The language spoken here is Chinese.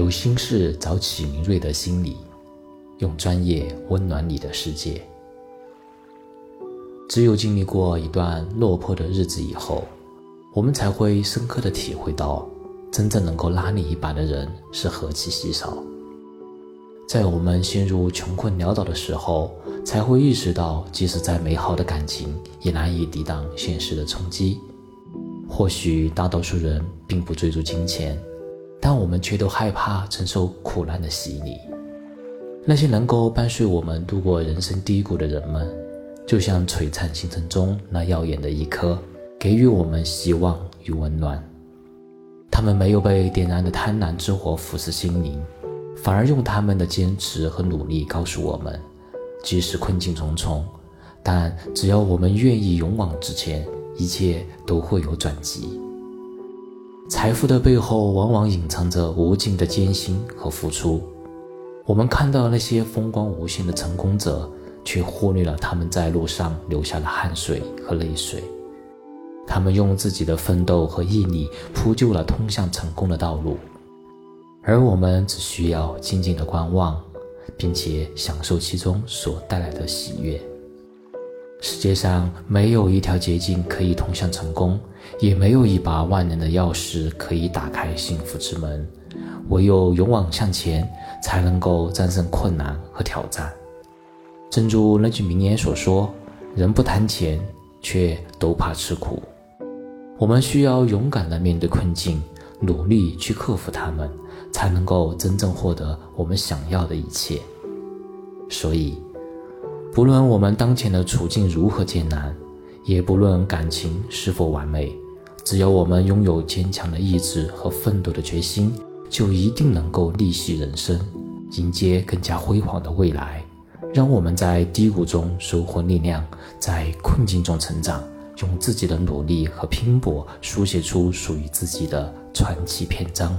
有心事找启明锐的心理，用专业温暖你的世界。只有经历过一段落魄的日子以后，我们才会深刻的体会到，真正能够拉你一把的人是何其稀少。在我们陷入穷困潦倒的时候，才会意识到，即使再美好的感情，也难以抵挡现实的冲击。或许大多数人并不追逐金钱。但我们却都害怕承受苦难的洗礼。那些能够伴随我们度过人生低谷的人们，就像璀璨星辰中那耀眼的一颗，给予我们希望与温暖。他们没有被点燃的贪婪之火腐蚀心灵，反而用他们的坚持和努力告诉我们：即使困境重重，但只要我们愿意勇往直前，一切都会有转机。财富的背后，往往隐藏着无尽的艰辛和付出。我们看到那些风光无限的成功者，却忽略了他们在路上流下的汗水和泪水。他们用自己的奋斗和毅力铺就了通向成功的道路，而我们只需要静静的观望，并且享受其中所带来的喜悦。世界上没有一条捷径可以通向成功，也没有一把万能的钥匙可以打开幸福之门。唯有勇往向前，才能够战胜困难和挑战。正如那句名言所说：“人不贪钱，却都怕吃苦。”我们需要勇敢地面对困境，努力去克服它们，才能够真正获得我们想要的一切。所以。不论我们当前的处境如何艰难，也不论感情是否完美，只要我们拥有坚强的意志和奋斗的决心，就一定能够逆袭人生，迎接更加辉煌的未来。让我们在低谷中收获力量，在困境中成长，用自己的努力和拼搏，书写出属于自己的传奇篇章。